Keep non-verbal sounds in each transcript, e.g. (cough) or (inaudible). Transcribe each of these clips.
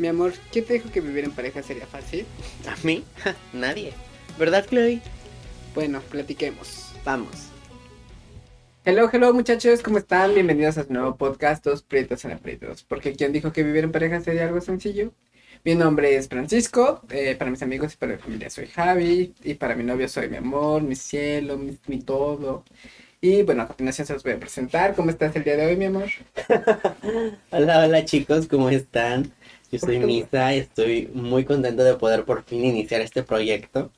Mi amor, ¿quién te dijo que vivir en pareja sería fácil? ¿A mí? (laughs) Nadie. ¿Verdad, Chloe? Bueno, platiquemos. Vamos. Hello, hello muchachos, ¿cómo están? Bienvenidos a su nuevo podcast, Dos Prietos en Aprietos. Porque ¿quién dijo que vivir en pareja sería algo sencillo? Mi nombre es Francisco, eh, para mis amigos y para mi familia soy Javi, y para mi novio soy mi amor, mi cielo, mi, mi todo. Y bueno, a continuación se los voy a presentar. ¿Cómo estás el día de hoy, mi amor? (laughs) Hola, hola chicos, ¿cómo están? Yo soy Misa, estoy muy contento de poder por fin iniciar este proyecto.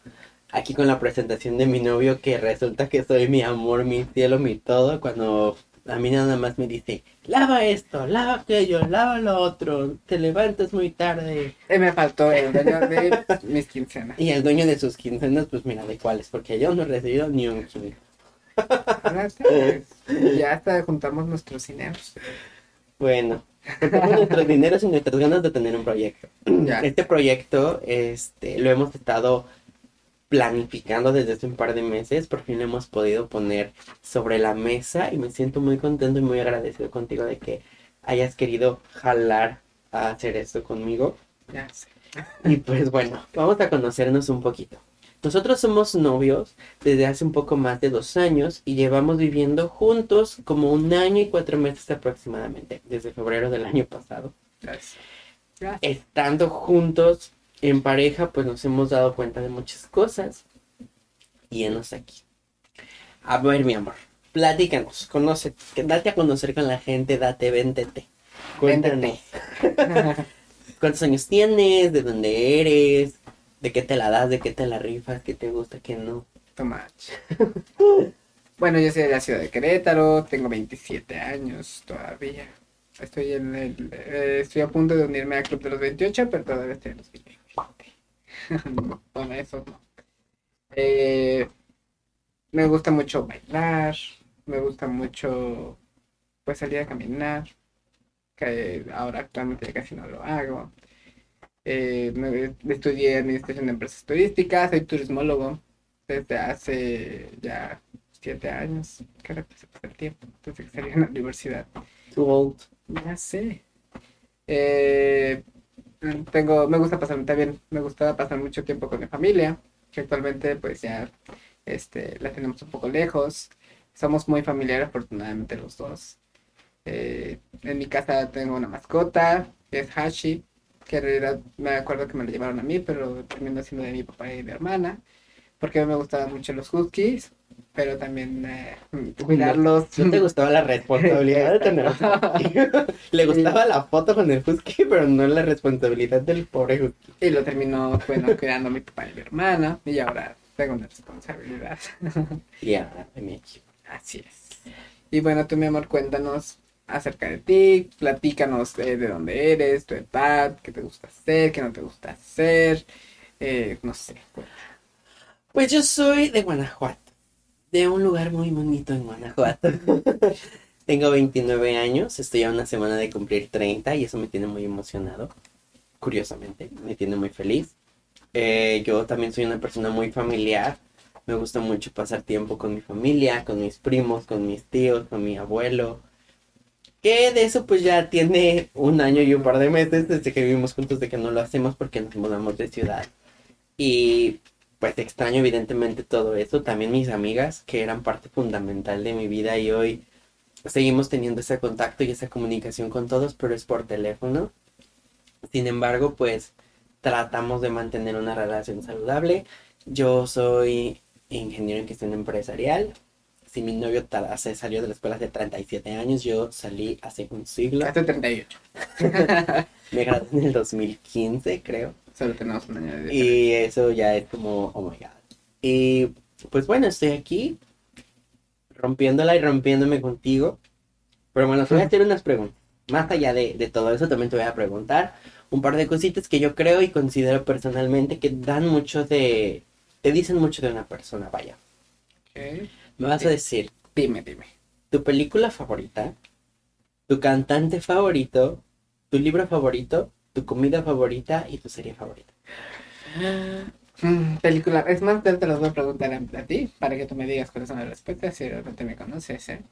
Aquí con la presentación de mi novio que resulta que soy mi amor, mi cielo, mi todo, cuando a mí nada más me dice, lava esto, lava aquello, lava lo otro, te levantas muy tarde. Eh, me faltó el dueño de mis quincenas. Y el dueño de sus quincenas, pues mira, ¿de cuáles? Porque yo no he recibido ni un quince. Gracias. Ya hasta juntamos nuestros dineros. Bueno, juntamos nuestros dineros y nuestras ganas de tener un proyecto. (clears throat) Ya. Este proyecto, este, lo hemos estado planificando desde hace un par de meses, por fin lo hemos podido poner sobre la mesa y me siento muy contento y muy agradecido contigo de que hayas querido jalar a hacer esto conmigo. Ya. Y pues bueno, vamos a conocernos un poquito. Nosotros somos novios desde hace un poco más de dos años y llevamos viviendo juntos como un año y cuatro meses aproximadamente, desde febrero del año pasado. Gracias. Gracias. Estando juntos en pareja, pues nos hemos dado cuenta de muchas cosas y enos aquí. A ver, mi amor, platícanos, conoce, date a conocer con la gente, date, véntete. Cuéntanos. (laughs) ¿Cuántos años tienes? ¿De dónde eres? ¿De qué te la das? ¿De qué te la rifas? ¿Qué te gusta? ¿Qué no? Tomach. Bueno, yo soy de la ciudad de Querétaro, tengo 27 años todavía. Estoy en el, eh, estoy a punto de unirme al club de los 28, pero todavía estoy en los 27. bueno, (laughs) eso no. Eh, me gusta mucho bailar, me gusta mucho pues salir a caminar, que ahora actualmente casi no lo hago. Eh, estudié administración de empresas turísticas, soy turismólogo desde hace ya siete años. Pasa el tiempo, desde que salí de la universidad. Too old. Ya sé. Eh, tengo, me gusta pasar también, me gusta pasar mucho tiempo con mi familia, que actualmente pues ya este, la tenemos un poco lejos. Somos muy familiares afortunadamente los dos. Eh, en mi casa tengo una mascota, que es Hashi, que en realidad me acuerdo que me la llevaron a mí, pero terminó siendo de mi papá y de mi hermana, porque a mí me gustaban mucho los huskies, pero también eh, cuidarlos. ¿No te gustaba la responsabilidad de tener? (laughs) Le gustaba la foto con el husky, pero no la responsabilidad del pobre husky. Y lo terminó, bueno, cuidando mi papá y mi hermana, y ahora tengo una responsabilidad. Y ahora equipo. Así es. Y bueno, tú, mi amor, cuéntanos acerca de ti, platícanos eh, de dónde eres, tu edad, qué te gusta hacer, qué no te gusta hacer, eh, no sé. Pues yo soy de Guanajuato, de un lugar muy bonito en Guanajuato. (laughs) Tengo 29 años, estoy a una semana de cumplir 30 y eso me tiene muy emocionado. Curiosamente, me tiene muy feliz. Eh, yo también soy una persona muy familiar. Me gusta mucho pasar tiempo con mi familia, con mis primos, con mis tíos, con mi abuelo. Que de eso pues ya tiene un año y un par de meses desde que vivimos juntos de que no lo hacemos porque nos mudamos de ciudad. Y pues extraño evidentemente todo eso. También mis amigas que eran parte fundamental de mi vida y hoy seguimos teniendo ese contacto y esa comunicación con todos, pero es por teléfono. Sin embargo, pues tratamos de mantener una relación saludable. Yo soy ingeniero en gestión empresarial. Si mi novio se salió de la escuela hace 37 años, yo salí hace un siglo. Hasta 38. (laughs) Me gradué en el 2015, creo. Solo tenemos un año de. Y eso ya es como, oh my god. Y pues bueno, estoy aquí rompiéndola y rompiéndome contigo. Pero bueno, te voy a hacer unas preguntas. Más allá de, de todo eso, también te voy a preguntar un par de cositas que yo creo y considero personalmente que dan mucho de... Te dicen mucho de una persona, vaya. Ok. Me vas a decir Dime, dime. tu película favorita, tu cantante favorito, tu libro favorito, tu comida favorita y tu serie favorita. Mm, película. Es más, te las voy a preguntar a, a ti para que tú me digas cuáles son las respuestas si realmente me conoces, ¿eh?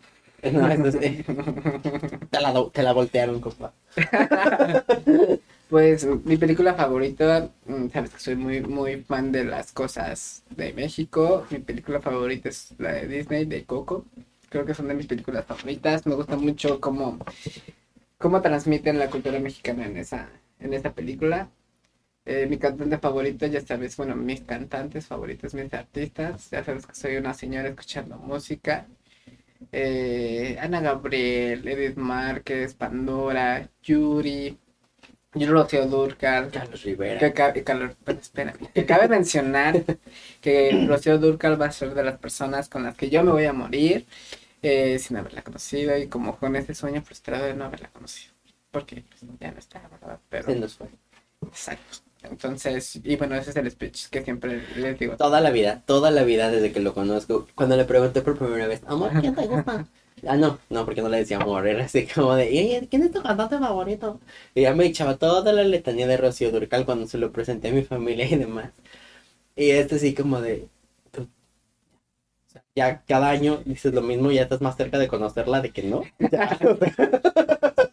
No, sí. (laughs) Te la, te la voltearon, compa. (laughs) Pues mi película favorita, mm, sabes que soy muy, muy fan de las cosas de México. Mi película favorita es la de Disney, de Coco. Creo que son de mis películas favoritas. Me gusta mucho cómo, cómo transmiten la cultura mexicana en esa, en esa película. Eh, mi cantante favorito, ya sabes, bueno, mis cantantes favoritos, mis artistas. Ya sabes que soy una señora escuchando música. Eh, Ana Gabriel, Edith Márquez, Pandora, Yuri, Rocío Durcal, Carlos Rivera. que cabe, Carlos- espérame, que cabe mencionar que Rocío Durcal va a ser de las personas con las que yo me voy a morir eh, sin haberla conocido y como con ese sueño frustrado de no haberla conocido. Porque pues, ya no está, ¿verdad? Pero, Se nos fue. exacto. Entonces, y bueno, ese es el speech que siempre les digo. Toda la vida, toda la vida desde que lo conozco. Cuando le pregunté por primera vez, amor, ¿quién te gusta? Ah, no, no, porque no le decía amor, era así como de, "Y, oye, ¿quién es tu cantante favorito? Y ya me echaba toda la letanía de Rocío Durcal cuando se lo presenté a mi familia y demás. Y es así como de, ya cada año dices lo mismo, ya estás más cerca de conocerla de que no. (laughs) Ya,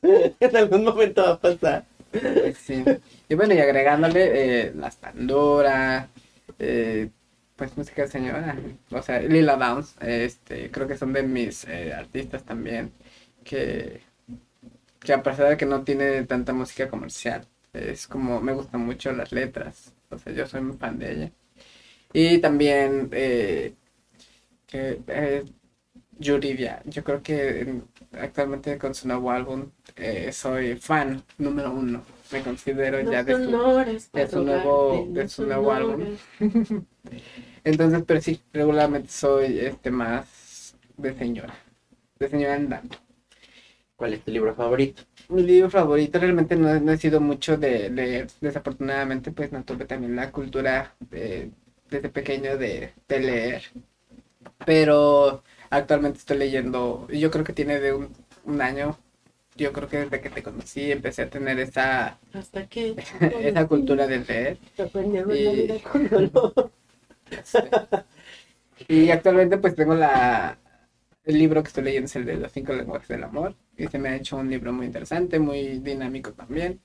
(laughs) en algún momento va a pasar. Sí. Y bueno, y agregándole eh, las Pandora, eh, pues música de señora, o sea, Lila Downs, este, creo que son de mis eh, artistas también, que, que a pesar de que no tiene tanta música comercial, es como, me gustan mucho las letras, o sea, yo soy muy fan de ella. Y también, eh, que, eh, Yuridia, yo creo que en- actualmente con su nuevo álbum eh, soy fan número uno. Me considero ya de su, de su nuevo, de su nuevo álbum. (laughs) Entonces, pero sí, regularmente soy este más de señora, de señora andando. ¿Cuál es tu libro favorito? Mi libro favorito realmente no, no he sido mucho de leer, desafortunadamente pues no tuve también la cultura eh, desde pequeño de, de leer, pero actualmente estoy leyendo, y yo creo que tiene de un, un año, yo creo que desde que te conocí empecé a tener esa, Hasta que (laughs) esa cultura de leer. Y- (laughs) Y actualmente pues tengo la el libro que estoy leyendo es el de los cinco lenguajes del amor y se me ha hecho un libro muy interesante, muy dinámico también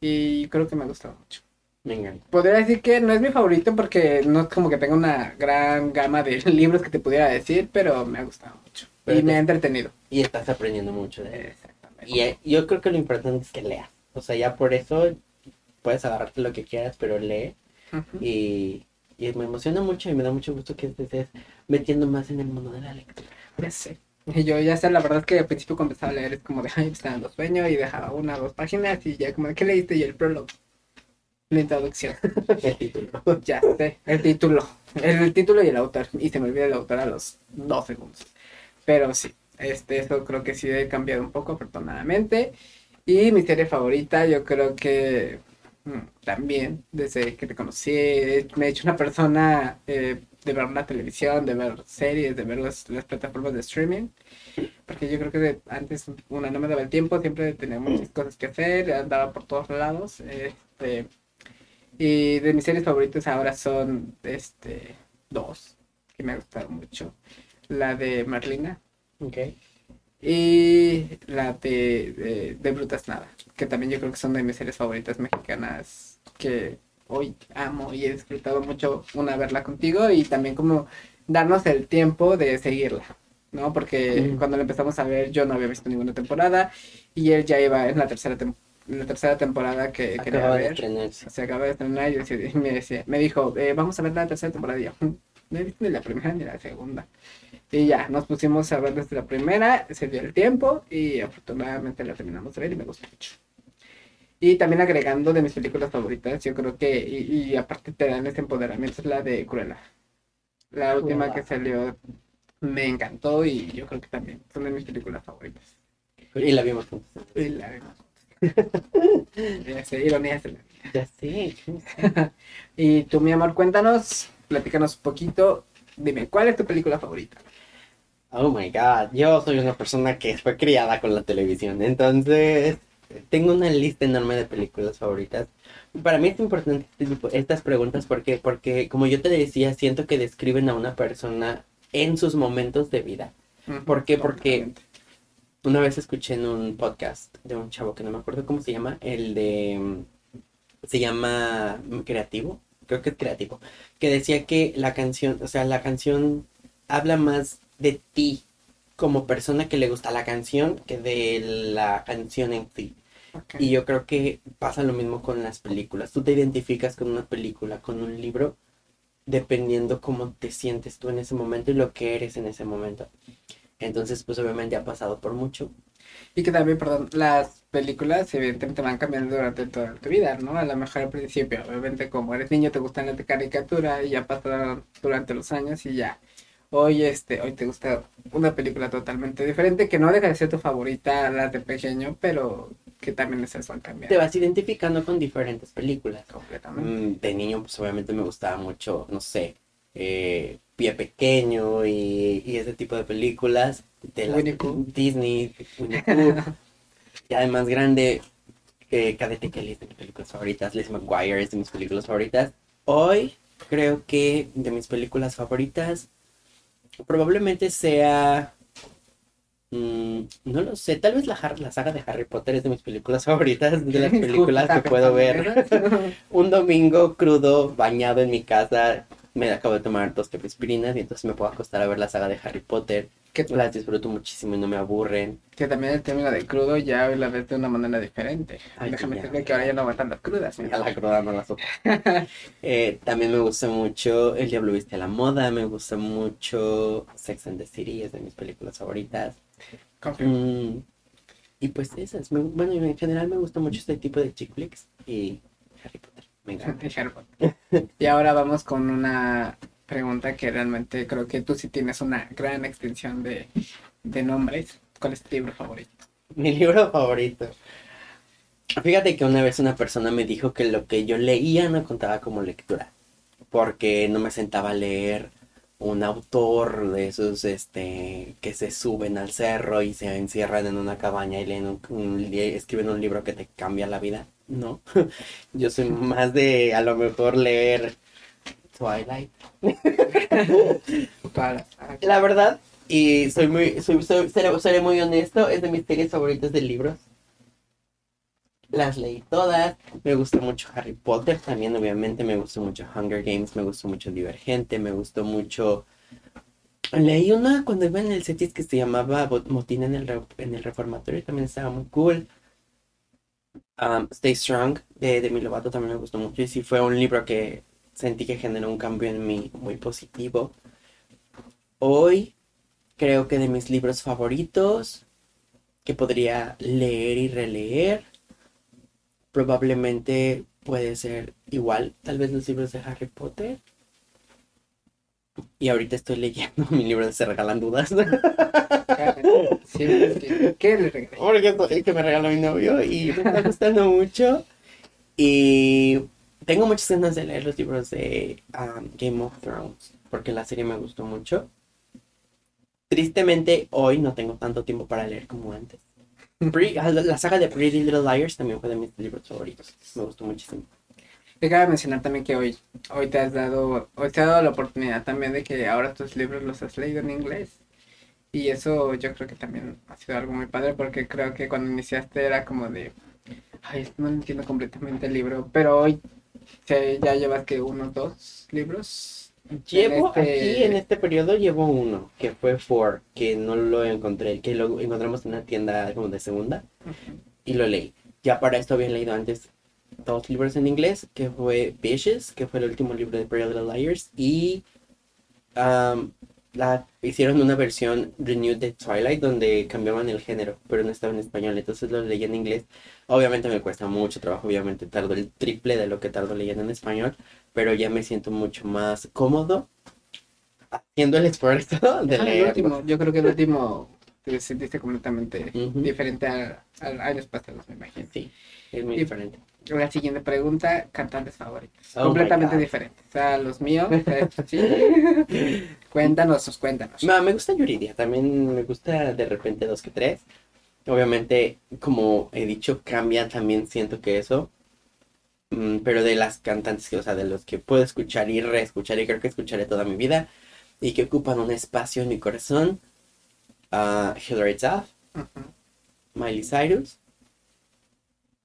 y creo que me ha gustado mucho. Me encanta. Podría decir que no es mi favorito porque no es como que tenga una gran gama de (laughs) libros que te pudiera decir, pero me ha gustado mucho Pero y me te- ha entretenido. Y estás aprendiendo mucho de él. Y eh, yo creo que lo importante es que leas. O sea, ya por eso puedes agarrarte lo que quieras, pero lee. Y, y me emociona mucho y me da mucho gusto que te estés metiendo más en el mundo de la lectura. Ya sé. Y yo ya sé, la verdad es que al principio cuando empezaba a leer es como de, ay, está dando sueño y dejaba una o dos páginas y ya como ¿qué leíste? Y el prólogo. La introducción. (laughs) El título. Ya sé, el título. El, título y el autor. Y se me olvida el autor a los dos segundos. Pero sí, este, eso creo que sí he cambiado un poco, afortunadamente. Y mi serie favorita, yo creo que mm, también, desde que te conocí, me he hecho una persona eh, de ver la televisión, de ver series, de ver las, las plataformas de streaming. Porque yo creo que antes, una, no me daba el tiempo, siempre tenía muchas cosas que hacer, andaba por todos lados. Este, y de mis series favoritas ahora son este dos que me gustaron mucho. La de Merlina Ok. y la de, de, de Brutas Nada, que también yo creo que son de mis series favoritas mexicanas que hoy amo y he disfrutado mucho una verla contigo y también como darnos el tiempo de seguirla, ¿no? Porque Mm. cuando la empezamos a ver yo no había visto ninguna temporada y él ya iba en la tercera, tem- en la tercera temporada que quería Acaba de ver estrenarse. se acaba de estrenar y y me, decía- me dijo, eh, vamos a ver la tercera temporada. Y yo, "Mm, no he visto ni la primera ni la segunda. Y ya, nos pusimos a ver desde la primera, se dio el tiempo y afortunadamente la terminamos de ver y me gustó mucho. Y también agregando de mis películas favoritas, yo creo que, y, y aparte te dan ese empoderamiento, es la de Cruella. La última que salió me encantó y yo creo que también son de mis películas favoritas. Y la vimos juntos. Y la vimos. (laughs) Ya sé, ironías de la. Ya sé. (laughs) Y tú, mi amor, cuéntanos, platícanos un poquito. Dime, ¿cuál es tu película favorita? Oh my god, yo soy una persona que fue criada con la televisión, entonces tengo una lista enorme de películas favoritas. Para mí es importante este tipo- estas preguntas porque, porque, como yo te decía, siento que describen a una persona en sus momentos de vida. ¿Por qué? Porque-. Una vez escuché en un podcast de un chavo que no me acuerdo cómo se llama, el de se llama Creativo, creo que es Creativo, que decía que la canción, o sea, la canción habla más de ti como persona que le gusta la canción que de la canción en. Ok. Y yo creo que pasa lo mismo con las películas. Tú te identificas con una película, con un libro, dependiendo cómo te sientes tú en ese momento y lo que eres en ese momento. Entonces, pues obviamente ha pasado por mucho. Y que también, perdón, las películas evidentemente van cambiando durante toda tu vida, ¿no? A lo mejor al principio, obviamente como eres niño te gustan las de caricatura y ya pasaron durante los años y ya. Hoy, este, hoy te gusta una película totalmente diferente que no deja de ser tu favorita, las de pequeño, pero que también es eso al cambiar. Te vas identificando con diferentes películas. completamente. Mm, De niño, pues obviamente me gustaba mucho, no sé, eh, Pie Pequeño y, y ese tipo de películas. De. Disney, Winnie Pooh. (laughs) y además grande, eh, Cadete Kelly es de mis películas favoritas, Liz McGuire es de mis películas favoritas. Hoy creo que de mis películas favoritas probablemente sea... mm, no lo sé, tal vez la, la saga de Harry Potter es de mis películas favoritas, de las (laughs) películas que puedo ver (laughs) un domingo crudo, bañado en mi casa, me acabo de tomar dos aspirinas y entonces me puedo acostar a ver la saga de Harry Potter. que, Las disfruto muchísimo y no me aburren. que también el término de crudo ya la ves de una manera diferente. Ay, Déjame ya. decirte que ahora ya no aguantan las crudas. Ya mira. la cruda no la. (laughs) Eh, también me gusta mucho El Diablo Viste a la Moda, me gusta mucho Sex and the City, es de mis películas favoritas. Mm, y pues esas, me- bueno, en general me gusta mucho este tipo de chick flicks y Harry Potter. Me encanta. (laughs) Y ahora vamos con una pregunta que realmente creo que tú sí tienes una gran extensión de, de nombres. ¿Cuál es tu libro favorito? Mi libro favorito. Fíjate que una vez una persona me dijo que lo que yo leía no contaba como lectura, porque no me sentaba a leer un autor de esos este que se suben al cerro y se encierran en una cabaña y leen un, un escriben un libro que te cambia la vida. No, (laughs) yo soy más de a lo mejor leer Twilight. (laughs) La verdad, y soy muy, soy, soy- seré, seré muy honesto, es de mis series favoritas de libros. Las leí todas, me gusta mucho Harry Potter también, obviamente, me gustó mucho Hunger Games, me gustó mucho Divergente, me gustó mucho... Leí una cuando iba en el CETIS que se llamaba Motín en el, en el Reformatorio, también estaba muy cool. Um, Stay Strong de Demi Lovato también me gustó mucho y sí fue un libro que sentí que generó un cambio en mí muy positivo. Hoy creo que de mis libros favoritos que podría leer y releer, probablemente puede ser igual, tal vez los libros de Harry Potter. Y ahorita estoy leyendo (laughs) mi libro de Se Regalan Dudas. (laughs) Sí, ¿Qué le regalé? Porque es el que me regaló mi novio y me está gustando mucho. Y tengo muchas ganas de leer los libros de um, Game of Thrones, porque la serie me gustó mucho. Tristemente, hoy no tengo tanto tiempo para leer como antes. Pre- ah, la saga de Pretty Little Liars también fue de mis libros favoritos. Me gustó muchísimo. Te cabe mencionar también que hoy, hoy te has dado, hoy te ha dado la oportunidad también de que ahora tus libros los has leído en inglés. Y eso yo creo que también ha sido algo muy padre porque creo que cuando iniciaste era como de, ay, no entiendo completamente el libro, pero hoy sí, ya llevas que unos dos libros. Llevo este- aquí en este periodo llevo uno, que fue Four, que no lo encontré, que lo encontramos en una tienda como de segunda. y lo leí. Ya para esto había leído antes dos libros en inglés, que fue Vicious, que fue el último libro de Pretty Little Liars, y um, la, hicieron una versión renewed de Twilight donde cambiaban el género, pero no estaba en español, entonces lo leí en inglés. Obviamente me cuesta mucho trabajo, obviamente tardo el triple de lo que tardo leyendo en español, pero ya me siento mucho más cómodo haciendo el esfuerzo de Ah, el leer. último, yo creo que el último te sentiste completamente Ujú. diferente a, a años pasados, me imagino. Sí, es muy Y- diferente. La siguiente pregunta, cantantes favoritos. Oh completamente diferentes. O sea, los míos, (laughs) sí. cuéntanos, cuéntanos. Ma, me gusta Yuridia, también me gusta de repente dos que tres. Obviamente, como he dicho, cambia también siento que eso. Mm, pero de las cantantes, que, o sea, de los que puedo escuchar y reescuchar y creo que escucharé toda mi vida y que ocupan un espacio en mi corazón, ah, Hilary Duff. Miley Cyrus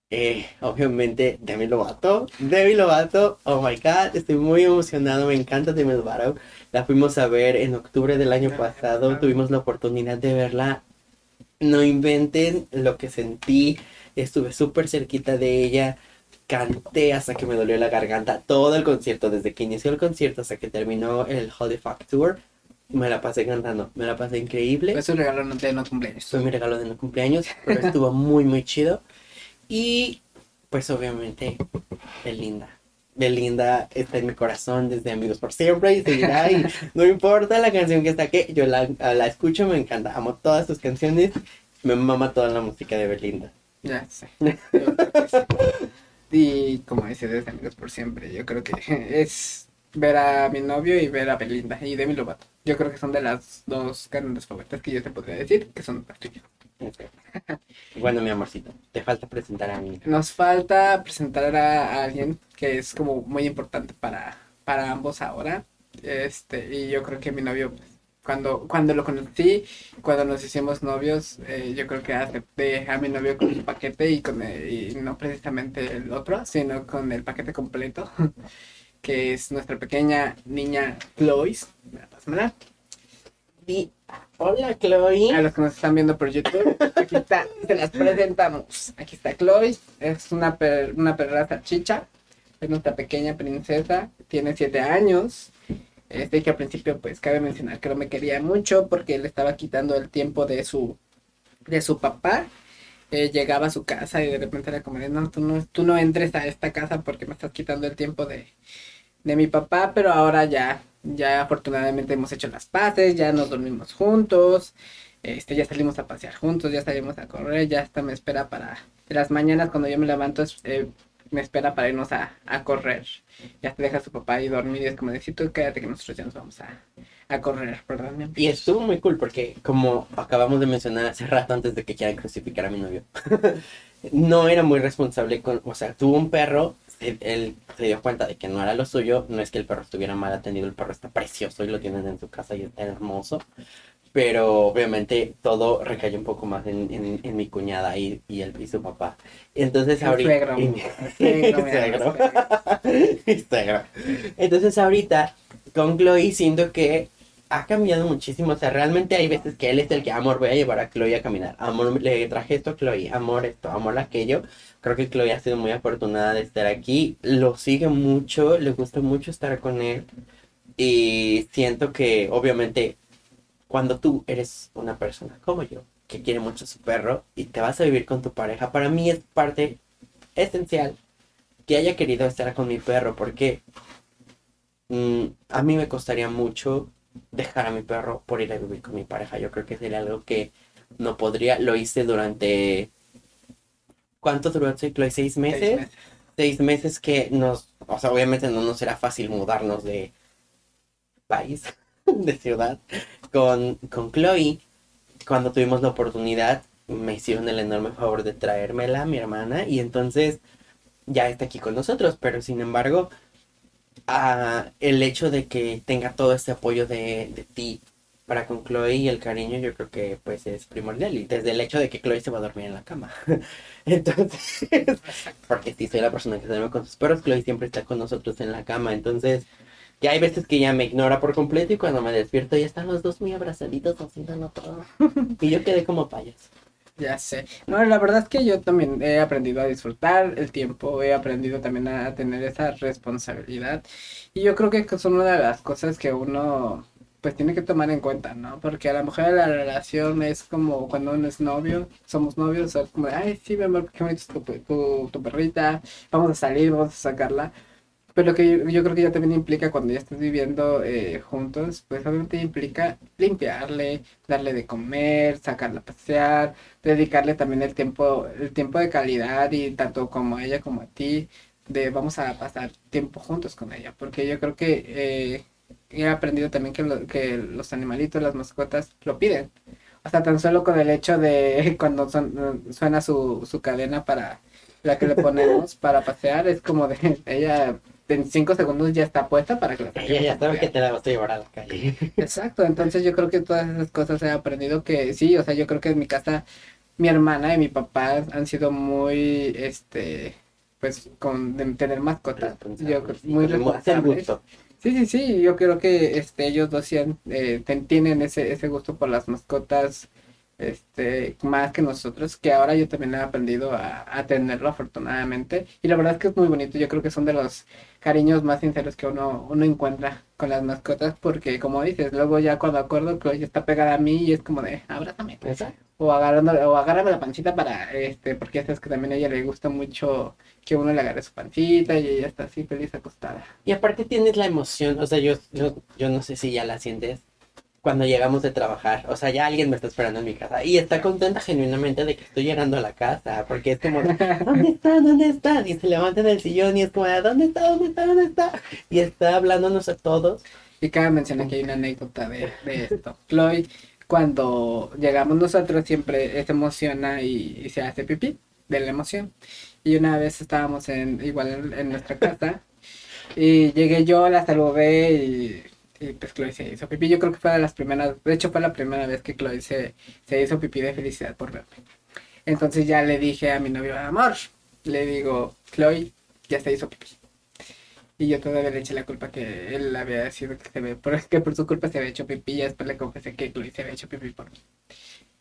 Eh, obviamente, Demi Lovato. Demi Lovato, oh my god, estoy muy emocionado, me encanta Demi Lovato. La fuimos a ver en octubre del año pasado, tuvimos la oportunidad de verla. No inventen lo que sentí, estuve súper cerquita de ella, canté hasta que me dolió la garganta todo el concierto, desde que inició el concierto hasta que terminó el Holy Fuck Tour. Me la pasé cantando, me la pasé increíble. Es un regalo de no cumpleaños. Fue mi regalo de no cumpleaños, pero (laughs) estuvo muy, muy chido. Y pues obviamente, Belinda. Belinda está en mi corazón desde Amigos por Siempre y seguirá. Y (laughs) no importa la canción que saque, yo la, la escucho, me encanta. Amo todas sus canciones. Me mama toda la música de Belinda. Ya sé. (laughs) Yo creo que sí. Y como dice, desde Amigos por Siempre, yo creo que (laughs) es ver a mi novio y ver a Belinda y Demi Lovato. Yo creo que son de las dos canciones favoritas que yo te podría decir que son las tuyas. (laughs) Bueno, mi amorcito, te falta presentar a mí. Nos falta presentar a, alguien que es como muy importante para, para ambos ahora. Este, y yo creo que mi novio, cuando, cuando lo conocí, cuando nos hicimos novios, eh, yo creo que acepté a mi novio con un paquete y con el- y no precisamente el otro, sino con el paquete completo, (laughs) que es nuestra pequeña niña Chloe. Hola, Chloe. A los que nos están viendo por YouTube, aquí está, se las presentamos. Aquí está Chloe, es una, per- una perra salchicha, es nuestra pequeña princesa, tiene siete años. Este que al principio, pues cabe mencionar que no me quería mucho porque le estaba quitando el tiempo de su, de su papá. Eh, llegaba a su casa y de repente era como, no, tú no, tú no entres a esta casa porque me estás quitando el tiempo de, de mi papá, pero ahora ya, ya afortunadamente hemos hecho las paces, ya nos dormimos juntos, este, ya salimos a pasear juntos, ya salimos a correr, ya hasta me espera para las mañanas cuando yo me levanto, eh, me espera para irnos a, a correr. Ya te deja su papá ahí dormir y es como decir, tú quédate que nosotros ya nos vamos a, a correr. Y estuvo muy cool porque, como acabamos de mencionar hace rato antes de que quieran crucificar a mi novio, (laughs) no era muy responsable con, o sea, tuvo un perro, él, él se dio cuenta de que no era lo suyo, no es que el perro estuviera mal atendido, el perro está precioso y lo tienen en su casa y está hermoso, pero obviamente todo recayó un poco más en, en, en mi cuñada y, y, el, y su papá. Entonces ahorita... (laughs) (laughs) Entonces ahorita con Chloe siento que ha cambiado muchísimo. O sea, realmente hay veces que él es el que, amor, voy a llevar a Chloe a caminar. Amor, le traje esto a Chloe. Amor, esto, amor, aquello. Creo que Chloe ha sido muy afortunada de estar aquí. Lo sigue mucho, le gusta mucho estar con él. Y siento que, obviamente, cuando tú eres una persona como yo, que quiere mucho a su perro y te vas a vivir con tu pareja, para mí es parte esencial que haya querido estar con mi perro, porque mm, a mí me costaría mucho dejar a mi perro por ir a vivir con mi pareja. Yo creo que sería algo que no podría. Lo hice durante. ¿Cuánto duró el ciclo? ¿Seis meses? Seis meses. Seis meses que nos. O sea, obviamente no nos era fácil mudarnos de país, (laughs) de ciudad, con, con Chloe. Cuando tuvimos la oportunidad, me hicieron el enorme favor de traérmela, mi hermana, y entonces ya está aquí con nosotros, pero sin embargo, ah, el hecho de que tenga todo este apoyo de, de ti para con Chloe y el cariño, yo creo que pues es primordial, y desde el hecho de que Chloe se va a dormir en la cama. (laughs) Entonces, porque si soy la persona que se duerme con sus perros, Chloe siempre está con nosotros en la cama, entonces... Ya hay veces que ya me ignora por completo y cuando me despierto ya están los dos muy abrazaditos haciéndolo todo. (laughs) Y yo quedé como payaso. Ya sé. No, la verdad es que yo también he aprendido a disfrutar el tiempo, he aprendido también a tener esa responsabilidad. Y yo creo que son una de las cosas que uno pues tiene que tomar en cuenta, ¿no? Porque a lo mejor la relación es como cuando uno es novio, somos novios, es como ay, sí, mi amor, qué bonito es tu, tu, tu perrita, vamos a salir, vamos a sacarla. Pero lo que yo, yo creo que ya también implica cuando ya estás viviendo eh, juntos, pues obviamente implica limpiarle, darle de comer, sacarla a pasear, dedicarle también el tiempo, el tiempo de calidad y tanto como a ella como a ti, de vamos a pasar tiempo juntos con ella, porque yo creo que eh, he aprendido también que, lo- que los animalitos, las mascotas lo piden. O sea, tan solo con el hecho de (laughs) cuando son- suena su, su cadena para la que le ponemos (laughs) para pasear, es como de (laughs) ella en cinco segundos ya está puesta para que la ya a sabe que te la vas a llevar a la calle. (laughs) Exacto, entonces yo creo que todas esas cosas he aprendido que sí, o sea, yo creo que en mi casa mi hermana y mi papá han sido muy, este, pues, con de tener mascotas. Yo, muy responsables. Sí, sí, sí, yo creo que este, ellos dos sí han, eh, tienen ese, ese gusto por las mascotas, este, más que nosotros, que ahora yo también he aprendido a, a tenerlo afortunadamente. Y la verdad es que es muy bonito, yo creo que son de los cariños más sinceros que uno, uno encuentra con las mascotas, porque como dices, luego ya cuando acuerdo que ella está pegada a mí y es como de, abrázame. O agarrando, o agárrame la pancita para, este, porque ya sabes que también a ella le gusta mucho que uno le agarre su pancita y ella está así feliz acostada. Y aparte tienes la emoción, o sea, yo, yo, yo no sé si ya la sientes cuando llegamos de trabajar, o sea, ya alguien me está esperando en mi casa y está contenta genuinamente de que estoy llegando a la casa, porque es como, ¿dónde está? ¿Dónde está? Y se levanta en el sillón y es como, ¿dónde está? ¿Dónde está? ¿Dónde está? Y está hablándonos a todos. Y cabe mencionar que hay una anécdota de, esto. Chloe, cuando llegamos nosotros, siempre se emociona y, se hace pipí de la emoción. Y una vez estábamos en, igual en, en nuestra casa y llegué yo, la saludé y, y pues Chloe se hizo pipí. Yo creo que fue de las primeras, de hecho fue la primera vez que Chloe se, se hizo pipí de felicidad por verme. Entonces ya le dije a mi novio, amor, le digo, Chloe, ya se hizo pipí. Y yo todavía le eché la culpa que él había sido que se ve, es (laughs) que por su culpa se había hecho pipí y después le confesé que Chloe se había hecho pipí por mí.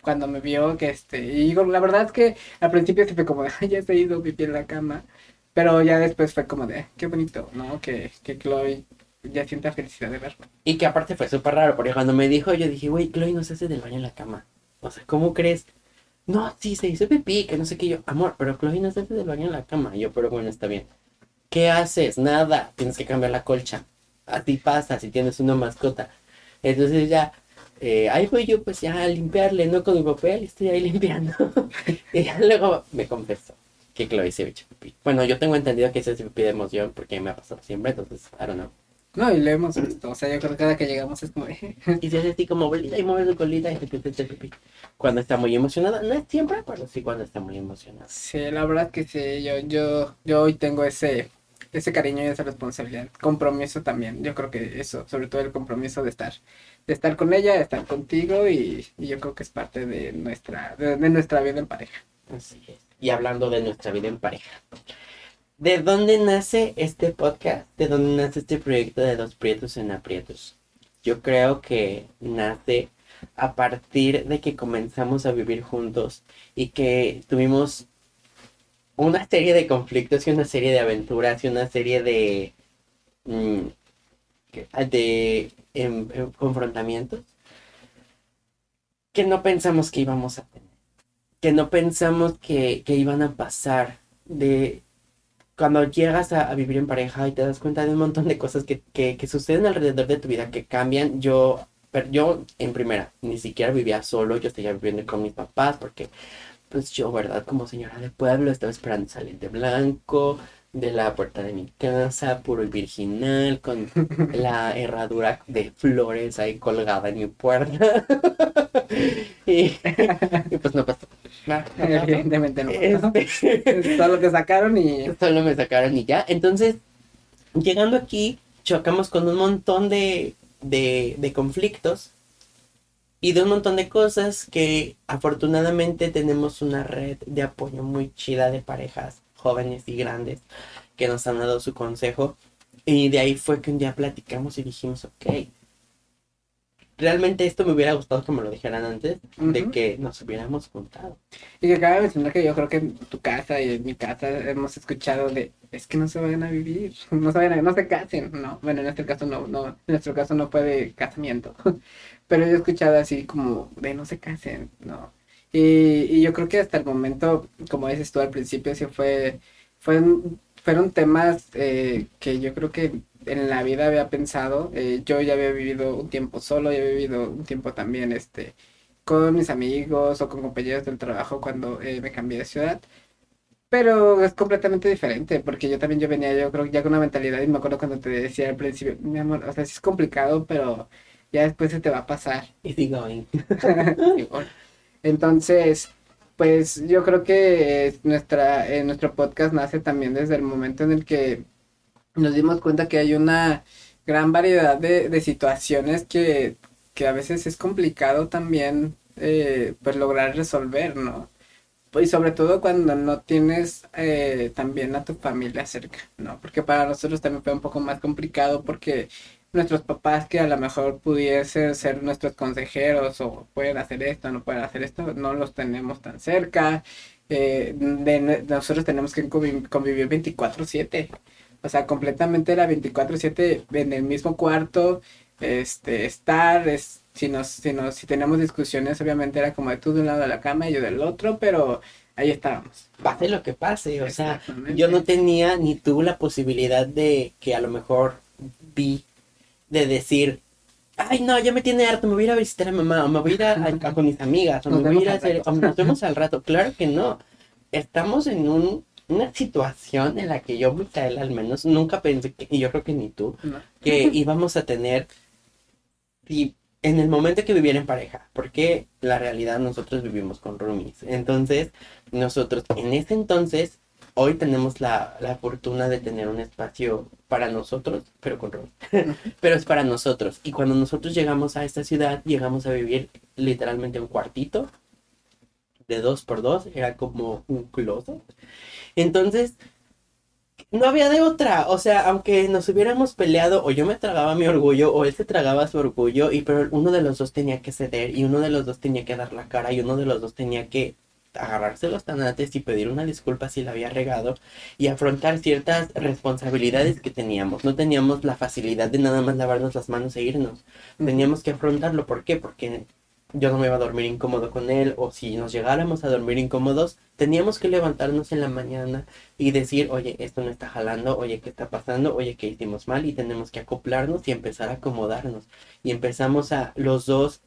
Cuando me vio que este, y digo, la verdad es que al principio se fue como de, (laughs) "Ay, ya se hizo pipí en la cama, pero ya después fue como de, qué bonito, ¿no? Que, que Chloe ya sienta felicidad de verme. Y que aparte fue súper raro, porque cuando me dijo, yo dije, güey, Chloe no se hace del baño en la cama. O sea, ¿cómo crees? No, sí, se hizo pipí, que no sé qué yo. Amor, pero Chloe no se hace del baño en la cama. Y yo, pero bueno, está bien. ¿Qué haces? Nada, tienes que cambiar la colcha. A ti pasa si tienes una mascota. Entonces ya, eh, ahí voy yo pues ya a limpiarle, no con mi papel, estoy ahí (laughs) limpiando. y ya luego me confesó que Chloe se hecho pipí. Bueno, yo tengo entendido que se hace pipí de emoción porque me ha pasado siempre, entonces, I don't know. No, y lo hemos visto, o sea, yo creo que cada que llegamos es como (laughs) Y se hace así como bolita y mueve su colita y se. Cuando está muy emocionada, no es siempre, pero sí cuando está muy emocionada. Sí, la verdad que sí, yo, yo, yo hoy tengo ese, ese cariño y esa responsabilidad, compromiso también, yo creo que eso, sobre todo el compromiso de estar, de estar con ella, de estar contigo y, y yo creo que es parte de nuestra, de, de nuestra vida en pareja. Así es. Y hablando de nuestra vida en pareja. ¿De dónde nace este podcast? ¿De dónde nace este proyecto de Dos Prietos en Aprietos? Yo creo que nace a partir de que comenzamos a vivir juntos y que tuvimos una serie de conflictos y una serie de aventuras y una serie de, mm, de em, em, confrontamientos que no pensamos que íbamos a tener que no pensamos que, que iban a pasar. De cuando llegas a, a vivir en pareja y te das cuenta de un montón de cosas que, que, que suceden alrededor de tu vida, que cambian. Yo, pero yo en primera, ni siquiera vivía solo, yo seguía viviendo con mis papás porque, pues yo, ¿verdad? Como señora de pueblo, estaba esperando salir de blanco de la puerta de mi casa, puro y virginal, con (laughs) la herradura de flores ahí colgada en mi puerta. (laughs) y, y pues no pasó. (laughs) No. (laughs) Evidentemente no. Este, (laughs) Es todo lo que sacaron y solo me sacaron y ya. Entonces, llegando aquí, chocamos con un montón de, de, de conflictos y de un montón de cosas que afortunadamente tenemos una red de apoyo muy chida de parejas jóvenes y grandes que nos han dado su consejo. Y de ahí fue que un día platicamos y dijimos, ok, realmente esto me hubiera gustado que me lo dijeran antes de que nos hubiéramos juntado. Y que cabe mencionar que yo creo que en tu casa y en mi casa hemos escuchado de es que no se vayan a vivir, (laughs) no se vayan a, no se casen, no, bueno en este caso no, no, en nuestro caso no fue de casamiento, (laughs) pero yo he escuchado así como de no se casen, no. Y, y yo creo que hasta el momento, como dices tú al principio, sí fue, fueron, fueron temas eh, que yo creo que en la vida había pensado, eh, yo ya había vivido un tiempo solo, ya había vivido un tiempo también, este, con mis amigos o con compañeros del trabajo cuando eh, me cambié de ciudad. Pero es completamente diferente, porque yo también yo venía, yo creo que ya con una mentalidad, y me acuerdo cuando te decía al principio, mi amor, o sea, sí es complicado, pero ya después se te va a pasar. Easy going. (laughs) Entonces, pues yo creo que nuestra, eh, nuestro podcast nace también desde el momento en el que nos dimos cuenta que hay una gran variedad de, de situaciones que, que a veces es complicado también eh, pues lograr resolver, ¿no? Y sobre todo cuando no tienes eh, también a tu familia cerca, ¿no? Porque para nosotros también fue un poco más complicado porque nuestros papás que a lo mejor pudiesen ser nuestros consejeros o pueden hacer esto, no pueden hacer esto, no los tenemos tan cerca. Eh, nosotros tenemos que convivir 24/7. O sea, completamente era 24/7 en el mismo cuarto, este, estar, es, si nos, si nos, si tenemos discusiones, obviamente era como de tú de un lado de la cama y yo del otro, pero ahí estábamos. Pase lo que pase, o sea, yo no tenía ni tuve la posibilidad de que a lo mejor vi de decir, ay no, ya me tiene harto, me voy a ir a visitar a mamá, o me voy a ir a, con mis amigas, o me voy a ir a hacer, o nos vemos (laughs) al rato. Claro que no. Estamos en un, una situación en la que yo, Micaela, al menos, nunca pensé, que, y yo creo que ni tú, que (laughs) íbamos a tener, y en el momento que viviera en pareja, porque la realidad nosotros vivimos con roomies. Entonces, nosotros en ese entonces hoy tenemos la, fortuna de tener un espacio para nosotros, pero con Ron. (laughs) pero es para nosotros. Y cuando nosotros llegamos a esta ciudad, llegamos a vivir literalmente un cuartito de dos por dos, era como un closet. Entonces, no había de otra. O sea, aunque nos hubiéramos peleado, o yo me tragaba mi orgullo, o él se tragaba su orgullo, y pero uno de los dos tenía que ceder, y uno de los dos tenía que dar la cara, y uno de los dos tenía que agarrarse los tanates y pedir una disculpa si la había regado y afrontar ciertas responsabilidades que teníamos. No teníamos la facilidad de nada más lavarnos las manos e irnos. Teníamos que afrontarlo. ¿Por qué? Porque yo no me iba a dormir incómodo con él o si nos llegáramos a dormir incómodos, teníamos que levantarnos en la mañana y decir, oye, esto no está jalando, oye, ¿qué está pasando? Oye, ¿qué hicimos mal? Y tenemos que acoplarnos y empezar a acomodarnos. Y empezamos a los dos,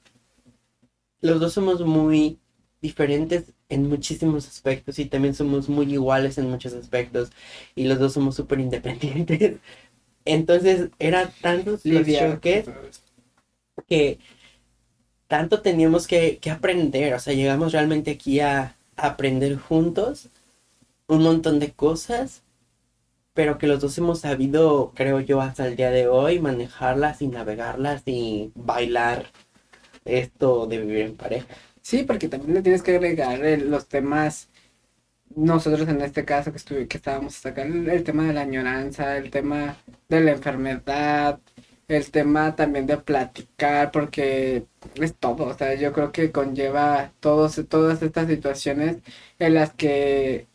los dos somos muy diferentes en muchísimos aspectos y también somos muy iguales en muchos aspectos y los dos somos súper independientes. (laughs) Entonces era tantos los choques que tanto teníamos que, aprender, o sea, llegamos realmente aquí a, aprender juntos un montón de cosas, pero que los dos hemos sabido, creo yo, hasta el día de hoy, manejarlas y navegarlas y bailar esto de vivir en pareja. Sí, porque también le tienes que agregar los temas, nosotros en este caso que, estuve, que estábamos hasta acá, el, tema de la añoranza, el tema de la enfermedad, el tema también de platicar, porque es todo, o sea, yo creo que conlleva todos, todas estas situaciones en las que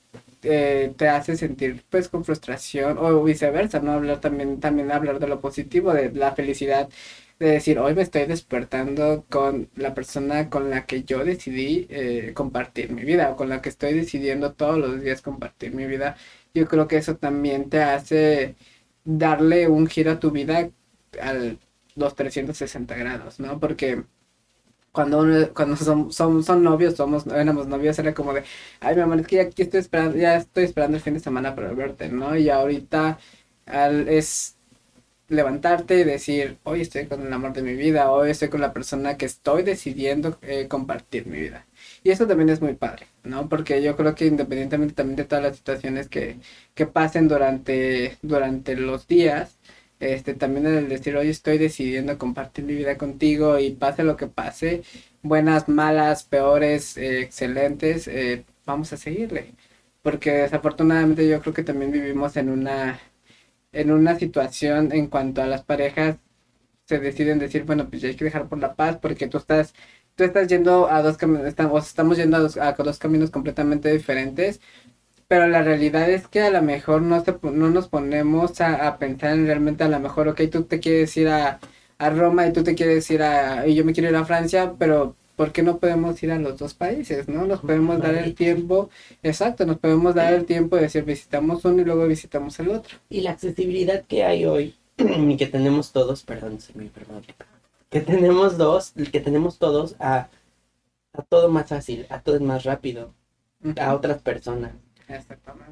eh, te hace sentir pues con frustración o viceversa, ¿no? Hablar también, también hablar de lo positivo, de la felicidad de decir, hoy me estoy despertando con la persona con la que yo decidí eh, compartir mi vida o con la que estoy decidiendo todos los días compartir mi vida. Yo creo que eso también te hace darle un giro a tu vida a los 360 grados, ¿no? Porque cuando cuando son, son, son, novios, somos, éramos novios, era como de, ay mi amor, es que ya aquí estoy esperando, ya estoy esperando el fin de semana para verte, ¿no? Y ahorita al, es levantarte y decir, hoy estoy con el amor de mi vida, hoy estoy con la persona que estoy decidiendo eh, compartir mi vida. Y eso también es muy padre, ¿no? Porque yo creo que independientemente también de todas las situaciones que, que pasen durante, durante los días, este, también el decir, hoy estoy decidiendo compartir mi vida contigo y pase lo que pase, buenas, malas, peores, eh, excelentes, eh, vamos a seguirle. Porque desafortunadamente yo creo que también vivimos en una en una situación en cuanto a las parejas se deciden decir, bueno, pues ya hay que dejar por la paz porque tú estás, tú estás yendo a dos caminos, estamos, estamos yendo a dos, a dos caminos completamente diferentes, pero la realidad es que a lo mejor no, se, no nos ponemos a, pensar en realmente a lo mejor, ok, tú te quieres ir a, a Roma y tú te quieres ir a, y yo me quiero ir a Francia, pero ¿por qué no podemos ir a los dos países, no? Nos podemos dar el tiempo, exacto, nos podemos dar el tiempo de decir visitamos uno y luego visitamos el otro. Y la accesibilidad que hay hoy, (clears throat) y que tenemos todos, perdón, mi perdón, que tenemos dos, que tenemos todos a, a todo más fácil, a todo más rápido, a otras personas.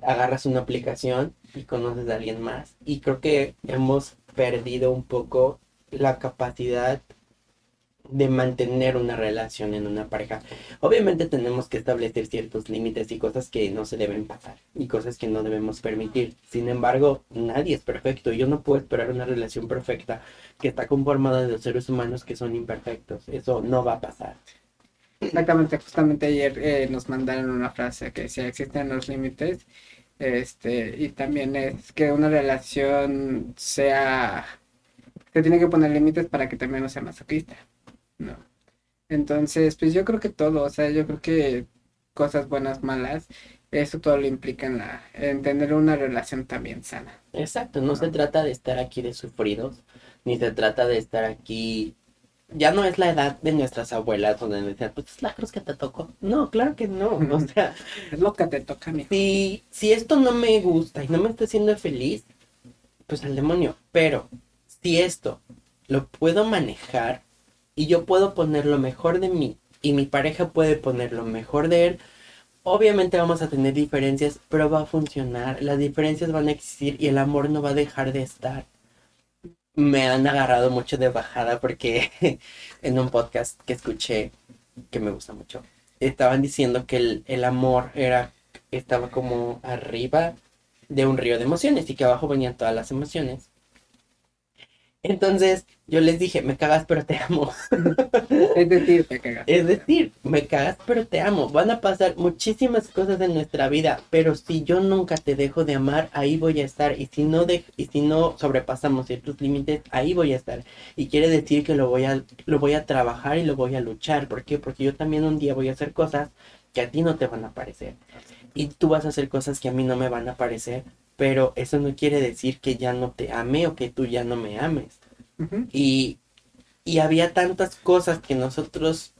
Agarras una aplicación y conoces a alguien más. Y creo que hemos perdido un poco la capacidad de mantener una relación en una pareja. Obviamente tenemos que establecer ciertos límites y cosas que no se deben pasar y cosas que no debemos permitir. Sin embargo, nadie es perfecto. Yo no puedo esperar una relación perfecta que está conformada de seres humanos que son imperfectos. Eso no va a pasar. Exactamente, justamente ayer eh, nos mandaron una frase que decía existen los límites, este, y también es que una relación sea, se tiene que poner límites para que también no sea masoquista, ¿no? Entonces, pues yo creo que todo, o sea, yo creo que cosas buenas, malas, eso todo lo implica en, la, en tener una relación también sana. Exacto, no se trata de estar aquí de sufridos, ni se trata de estar aquí. Ya no es la edad de nuestras abuelas donde decían, pues es la cruz que te tocó. No, claro que no. O sea, Es lo que te toca, mijo. si, si esto no me gusta y no me está haciendo feliz, pues al demonio. Pero si esto lo puedo manejar y yo puedo poner lo mejor de mí y mi pareja puede poner lo mejor de él, obviamente vamos a tener diferencias, pero va a funcionar. Las diferencias van a existir y el amor no va a dejar de estar. Me han agarrado mucho de bajada porque (laughs) en un podcast que escuché que me gusta mucho estaban diciendo que el, el amor era estaba como arriba de un río de emociones y que abajo venían todas las emociones. Entonces yo les dije, me cagas pero te amo. (laughs) Es decir, te cagas. Es decir, me cagas pero te amo. Van a pasar muchísimas cosas en nuestra vida, pero si yo nunca te dejo de amar, ahí voy a estar. Y si no, de- y si no sobrepasamos ciertos límites, ahí voy a estar. Y quiere decir que lo voy, a, lo voy a trabajar y lo voy a luchar. ¿Por qué? Porque yo también un día voy a hacer cosas que a ti no te van a parecer. Y tú vas a hacer cosas que a mí no me van a parecer. Pero eso no quiere decir que ya no te ame o que tú ya no me ames. Y, y había tantas cosas que nosotros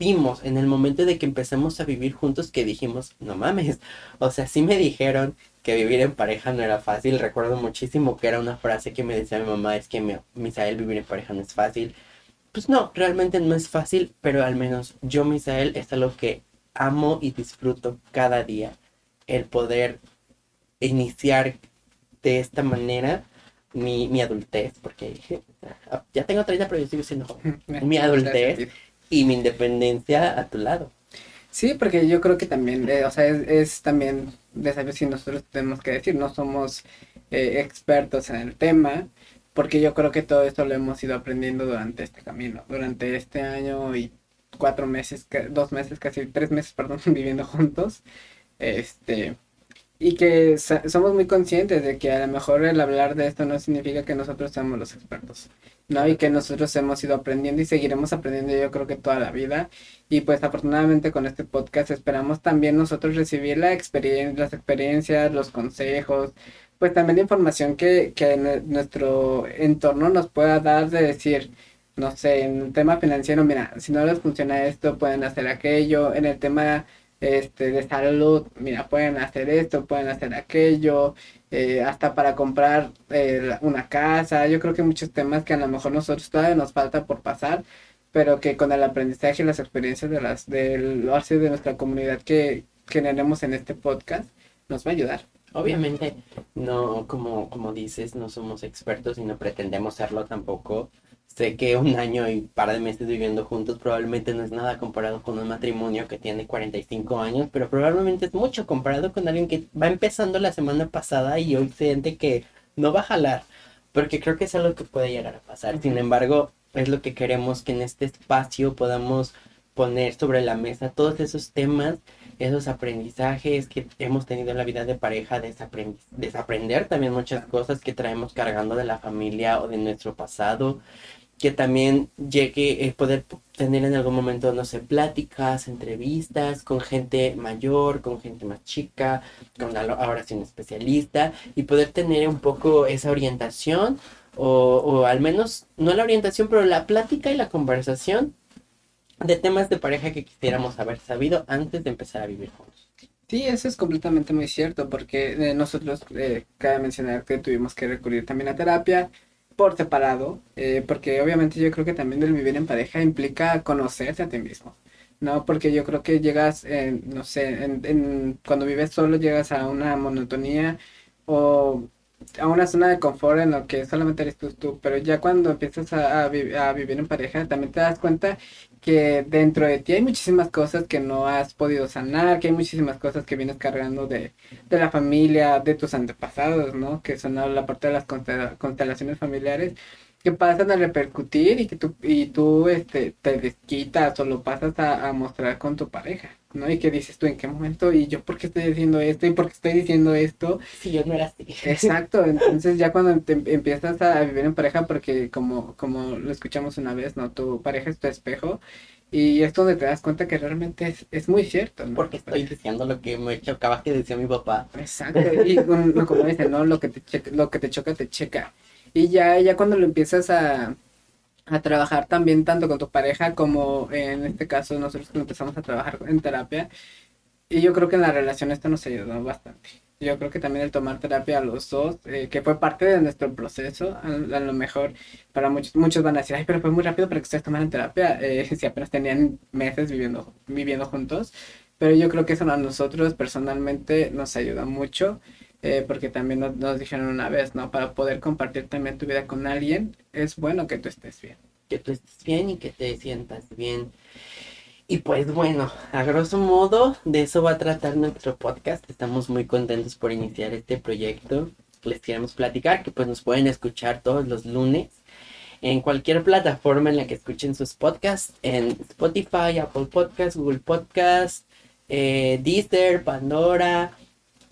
vimos en el momento de que empezamos a vivir juntos que dijimos, no mames. O sea, sí me dijeron que vivir en pareja no era fácil. Recuerdo muchísimo que era una frase que me decía mi mamá, es que mi, Misael, vivir en pareja no es fácil. Pues no, realmente no es fácil, pero al menos yo, Misael, es algo que amo y disfruto cada día. El poder iniciar de esta manera mi, mi adultez, porque ya tengo 30, pero yo sigo siendo joven. (laughs) Mi adultez. Y mi independencia a tu lado. Sí, porque yo creo que también, eh, o sea, es, es también de saber si nosotros tenemos que decir, no somos eh, expertos en el tema, porque yo creo que todo esto lo hemos ido aprendiendo durante este camino, durante este año y cuatro meses, dos meses, casi tres meses, (laughs) perdón, viviendo juntos, este, y que somos muy conscientes de que a lo mejor el hablar de esto no significa que nosotros seamos los expertos, ¿no? Y que nosotros hemos ido aprendiendo y seguiremos aprendiendo yo creo que toda la vida. Y pues afortunadamente con este podcast esperamos también nosotros recibir la experien las experiencias, los consejos, pues también la información que, que nue- nuestro entorno nos pueda dar de decir, no sé, en el tema financiero, mira, si no les funciona esto, pueden hacer aquello, en el tema este, de salud, mira, pueden hacer esto, pueden hacer aquello, eh, hasta para comprar eh, una casa, yo creo que muchos temas que a lo mejor nosotros todavía nos falta por pasar, pero que con el aprendizaje y las experiencias de las del así de nuestra comunidad que generemos en este podcast nos va a ayudar. Obviamente, no, como, como dices, no somos expertos y no pretendemos serlo tampoco. Sé que un año y par de meses viviendo juntos probablemente no es nada comparado con un matrimonio que tiene 45 años, pero probablemente es mucho comparado con alguien que va empezando la semana pasada y hoy siente que no va a jalar, porque creo que es algo que puede llegar a pasar. Sin embargo, es lo que queremos que en este espacio podamos poner sobre la mesa todos esos temas esos aprendizajes que hemos tenido en la vida de pareja, desaprender también muchas cosas que traemos cargando de la familia o de nuestro pasado, que también llegue el poder tener en algún momento, no sé, pláticas, entrevistas con gente mayor, con gente más chica, con alo- ahora sí especialista, y poder tener un poco esa orientación, o, o al menos, no la orientación, pero la plática y la conversación de temas de pareja que quisiéramos haber sabido antes de empezar a vivir juntos. Sí, eso es completamente muy cierto, porque eh, nosotros, eh, cabe mencionar que tuvimos que recurrir también a terapia por separado, eh, porque obviamente yo creo que también el vivir en pareja implica conocerse a ti mismo, ¿no? Porque yo creo que llegas, no sé, en, en- cuando vives solo llegas a una monotonía o a una zona de confort en lo que solamente eres tú, tú, pero ya cuando empiezas a, a a vivir en pareja también te das cuenta que dentro de ti hay muchísimas cosas que no has podido sanar, que hay muchísimas cosas que vienes cargando de, de la familia, de tus antepasados, ¿no? Que son la parte de las constela- constelaciones familiares. Que pasan a repercutir y que tú, y tú este, te desquitas o lo pasas a, a mostrar con tu pareja, ¿no? Y que dices tú en qué momento y yo por qué estoy diciendo esto y por qué estoy diciendo esto. Si yo no era así. Exacto, (laughs) entonces ya cuando te em- empiezas a vivir en pareja, porque como, como lo escuchamos una vez, ¿no? Tu pareja es tu espejo y es donde te das cuenta que realmente es, es muy cierto, ¿no? Porque estoy diciendo lo que me chocaba que decía mi papá. Exacto, y como dicen, ¿no? Lo que te checa, lo que te choca, te checa. Y ya, ya cuando lo empiezas a, a trabajar también tanto con tu pareja como en este caso nosotros cuando empezamos a trabajar en terapia, y yo creo que en la relación esto nos ayudó bastante. Yo creo que también el tomar terapia a los dos, eh, que fue parte de nuestro proceso, a, a lo mejor para muchos, muchos van a decir, ay, pero fue muy rápido para que ustedes tomaran terapia, eh, (laughs) si apenas tenían meses viviendo, viviendo juntos, pero yo creo que eso a nosotros personalmente nos ayuda mucho, eh, porque también nos, nos dijeron una vez, ¿no? Para poder compartir también tu vida con alguien, es bueno que tú estés bien. Que tú estés bien y que te sientas bien. Y pues bueno, a grosso modo, de eso va a tratar nuestro podcast. Estamos muy contentos por iniciar este proyecto. Les queremos platicar que pues nos pueden escuchar todos los lunes en cualquier plataforma en la que escuchen sus podcasts, en Spotify, Apple Podcasts, Google Podcasts, eh, Deezer, Pandora,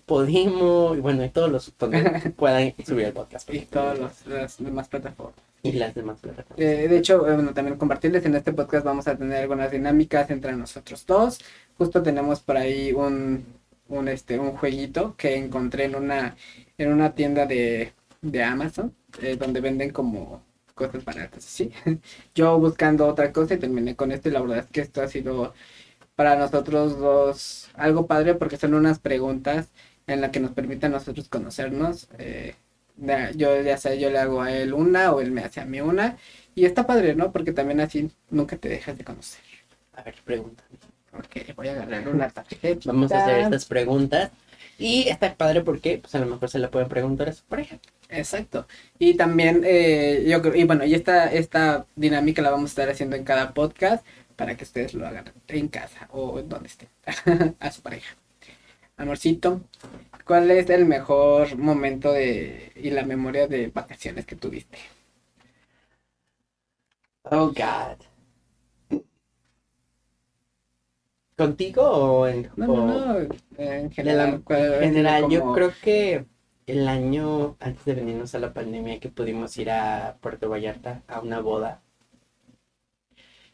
Podimo, y bueno, y todos los donde (laughs) puedan subir el podcast. Y todas los- las demás plataformas. Y las demás plataformas. Eh, de hecho, eh, bueno, también compartirles en este podcast vamos a tener algunas dinámicas entre nosotros dos. Justo tenemos por ahí un, un, este, un jueguito que encontré en una, en una tienda de, de Amazon, eh, donde venden como cosas baratas, ¿sí? (laughs) Yo buscando otra cosa y terminé con esto y la verdad es que esto ha sido para nosotros dos algo padre porque son unas preguntas en las que nos permiten a nosotros conocernos. eh, yo ya sea yo le hago a él una o él me hace a mí una y está padre, ¿no? Porque también así nunca te dejas de conocer. A ver, pregunta. Ok, voy a agarrar una tarjeta. Vamos a hacer estas preguntas. Y está padre porque pues a lo mejor se la pueden preguntar a su pareja. Exacto. Y también, eh, yo creo, y bueno, y esta, esta dinámica la vamos a estar haciendo en cada podcast para que ustedes lo hagan en casa o donde estén, (laughs) a su pareja. Amorcito, ¿cuál es el mejor momento de, y la memoria de vacaciones que tuviste? Oh, God. ¿Contigo o en No, o- no, en general. la- ¿cuál en general, yo creo que el año antes de venirnos a la pandemia que pudimos ir a Puerto Vallarta a una boda.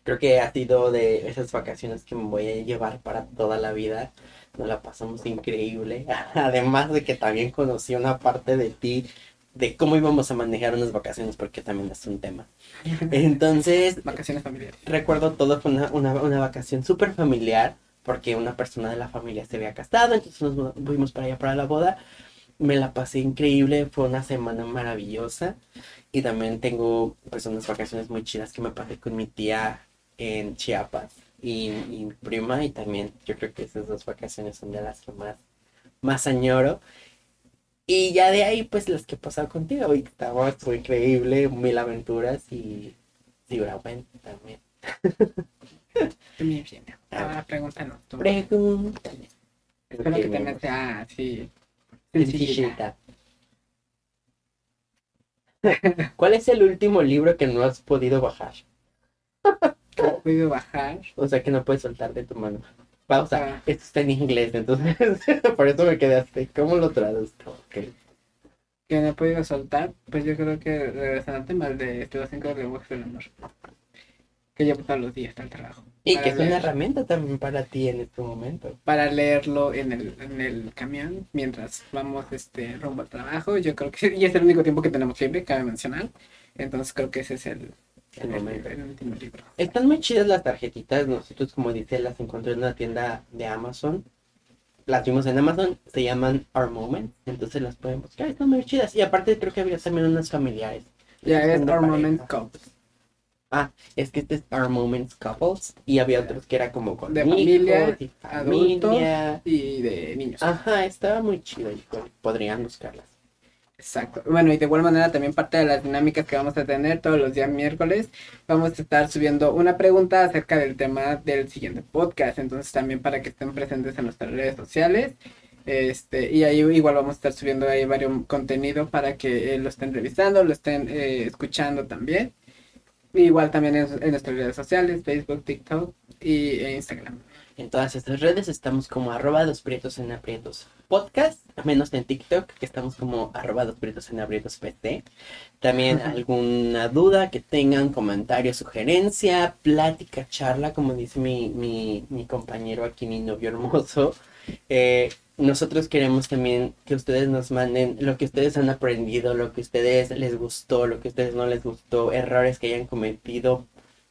Creo que ha sido de esas vacaciones que me voy a llevar para toda la vida. Nos la pasamos increíble. (laughs) Además de que también conocí una parte de ti, de cómo íbamos a manejar unas vacaciones, porque también es un tema. (laughs) Entonces, Vacaciones familiares. recuerdo todo fue una, una, una vacación súper familiar, porque una persona de la familia se había casado, entonces nos fuimos para allá para la boda. Me la pasé increíble, fue una semana maravillosa. Y también tengo pues unas vacaciones muy chidas que me pasé con mi tía en Chiapas y, y mi prima. Y también yo creo que esas dos vacaciones son de las que más, más añoro. Y ya de ahí pues las que he pasado contigo. Y estaba fue increíble, mil aventuras y Bueno también. (laughs) Muy bien. Ahora pregúntanos. tú. Pregúntale. Espero que también sea así. Sencillita. (laughs) ¿Cuál es el último libro que no has podido bajar? (laughs) Podido bajar. O sea, que no puedes soltar de tu mano. Pausa. Ah. Esto está en inglés, entonces (laughs) por eso me quedé así. ¿Cómo lo traduzco? Que no he podido soltar. Pues yo creo que regresando al tema de los cinco lenguajes del amor. Que llevo todos los días al trabajo. Y que es una herramienta también para ti en este momento. para leerlo en el, en el camión mientras vamos este rumbo al trabajo. Yo creo que (laughs) y es el único tiempo que tenemos libre, cabe mencionar. Entonces creo que ese es el, El momento. el último libro. Están muy chidas las tarjetitas. Nosotros, como dice, las encontré en una tienda de Amazon. Las vimos en Amazon. Se llaman Our Moment. Entonces las pueden buscar. Están muy chidas. Y aparte creo que había también unas familiares. Ya es Our pareja. Moment Couples. Es que este es Our Moments Couples. Y había otros que era como con De hijos familia, y adultos. Y de niños. Ajá, estaba muy chido. y Podrían buscarlas. Exacto. Bueno, y de igual manera también parte de las dinámicas que vamos a tener todos los días miércoles, vamos a estar subiendo una pregunta acerca del tema del siguiente podcast. Entonces también para que estén presentes en nuestras redes sociales. Este, y ahí igual vamos a estar subiendo ahí varios contenido para que eh, lo estén revisando, lo estén eh, escuchando también. Igual también en, nuestras redes sociales, Facebook, TikTok y e Instagram. En todas estas redes estamos como arroba dos prietos en aprietos podcast, menos en TikTok, que estamos como arroba dos prietos en aprietos PT. También alguna duda que tengan, comentario, sugerencia, plática, charla, como dice mi, mi, mi compañero aquí, mi novio hermoso. Eh, nosotros queremos también que ustedes nos manden lo que ustedes han aprendido, lo que ustedes les gustó, lo que ustedes no les gustó, errores que hayan cometido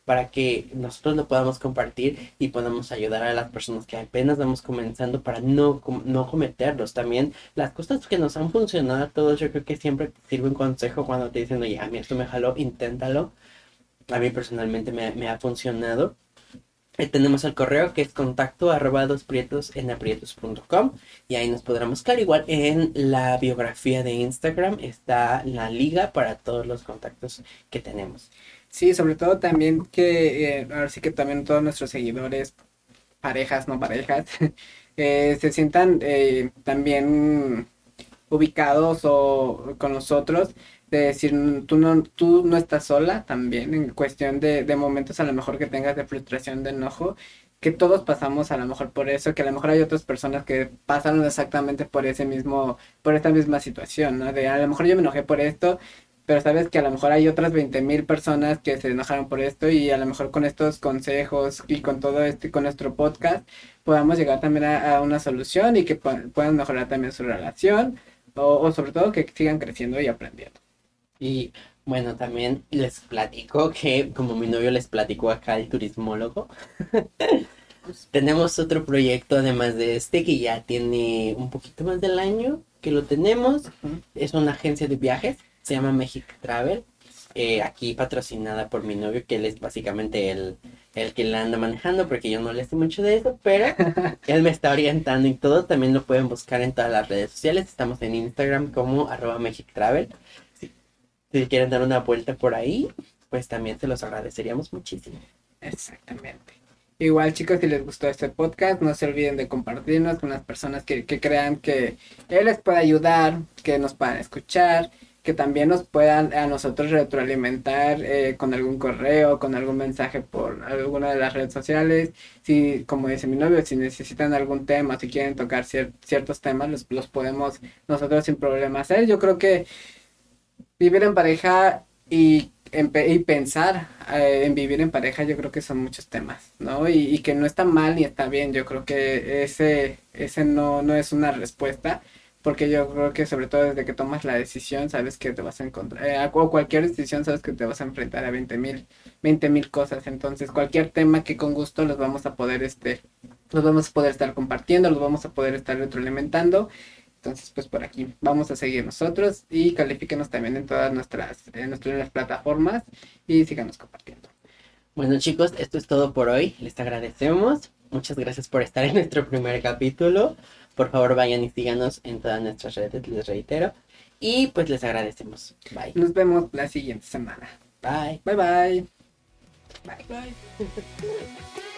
para que nosotros lo podamos compartir y podamos ayudar a las personas que apenas vamos comenzando para no, no cometerlos. También las cosas que nos han funcionado a todos, yo creo que siempre sirve un consejo cuando te dicen, oye, a mí esto me jaló, inténtalo. A mí personalmente me, ha funcionado. Eh, tenemos el correo que es contacto arroba en aprietos.com y ahí nos podrán buscar. Igual en la biografía de Instagram está la liga para todos los contactos que tenemos. Sí, sobre todo también que eh, ahora sí que también todos nuestros seguidores, parejas, no parejas, (laughs) eh, se sientan también ubicados o con nosotros de decir, tú no, tú no estás sola también en cuestión de, de momentos a lo mejor que tengas de frustración, de enojo, que todos pasamos a lo mejor por eso, que a lo mejor hay otras personas que pasaron exactamente por ese mismo, por esta misma situación, ¿no? De a lo mejor yo me enojé por esto, pero sabes que a lo mejor hay otras 20 mil personas que se enojaron por esto y a lo mejor con estos consejos y con todo esto y con nuestro podcast podamos llegar también a, una solución y que puedan mejorar también su relación o, o sobre todo que sigan creciendo y aprendiendo. Y bueno, también les platico que, como mi novio les platicó acá el turismólogo, (laughs) tenemos otro proyecto además de este que ya tiene un poquito más del año que lo tenemos. Es una agencia de viajes, se llama Magic Travel. Eh, aquí patrocinada por mi novio, que él es básicamente el, el que la anda manejando, porque yo no le sé mucho de eso, pero (laughs) él me está orientando y todo. También lo pueden buscar en todas las redes sociales. Estamos en Instagram como arroba Magic Travel. Si quieren dar una vuelta por ahí, pues también se los agradeceríamos muchísimo. Exactamente. Igual chicos, si les gustó este podcast, no se olviden de compartirnos con las personas que, crean que él les puede ayudar, que nos puedan escuchar, que también nos puedan a nosotros retroalimentar eh, con algún correo, con algún mensaje por alguna de las redes sociales. Si, como dice mi novio, si necesitan algún tema, si quieren tocar ciertos temas, los, los podemos nosotros sin problema hacer. Yo creo que vivir en pareja y, y pensar eh, en vivir en pareja, yo creo que son muchos temas, ¿no? Y, que no está mal ni está bien, yo creo que ese, ese no, no es una respuesta, porque yo creo que sobre todo desde que tomas la decisión, sabes que te vas a encontrar, eh, o cualquier decisión sabes que te vas a enfrentar a 20 mil, 20 mil cosas, entonces cualquier tema que con gusto los vamos a poder, este, los vamos a poder estar compartiendo, los vamos a poder estar retroalimentando entonces, pues por aquí vamos a seguir nosotros y califíquenos también en todas nuestras, en nuestras plataformas y síganos compartiendo. Bueno chicos, esto es todo por hoy. Les agradecemos. Muchas gracias por estar en nuestro primer capítulo. Por favor vayan y síganos en todas nuestras redes, les reitero. Y pues les agradecemos. Bye. Nos vemos la siguiente semana. Bye. Bye bye. Bye bye. (laughs)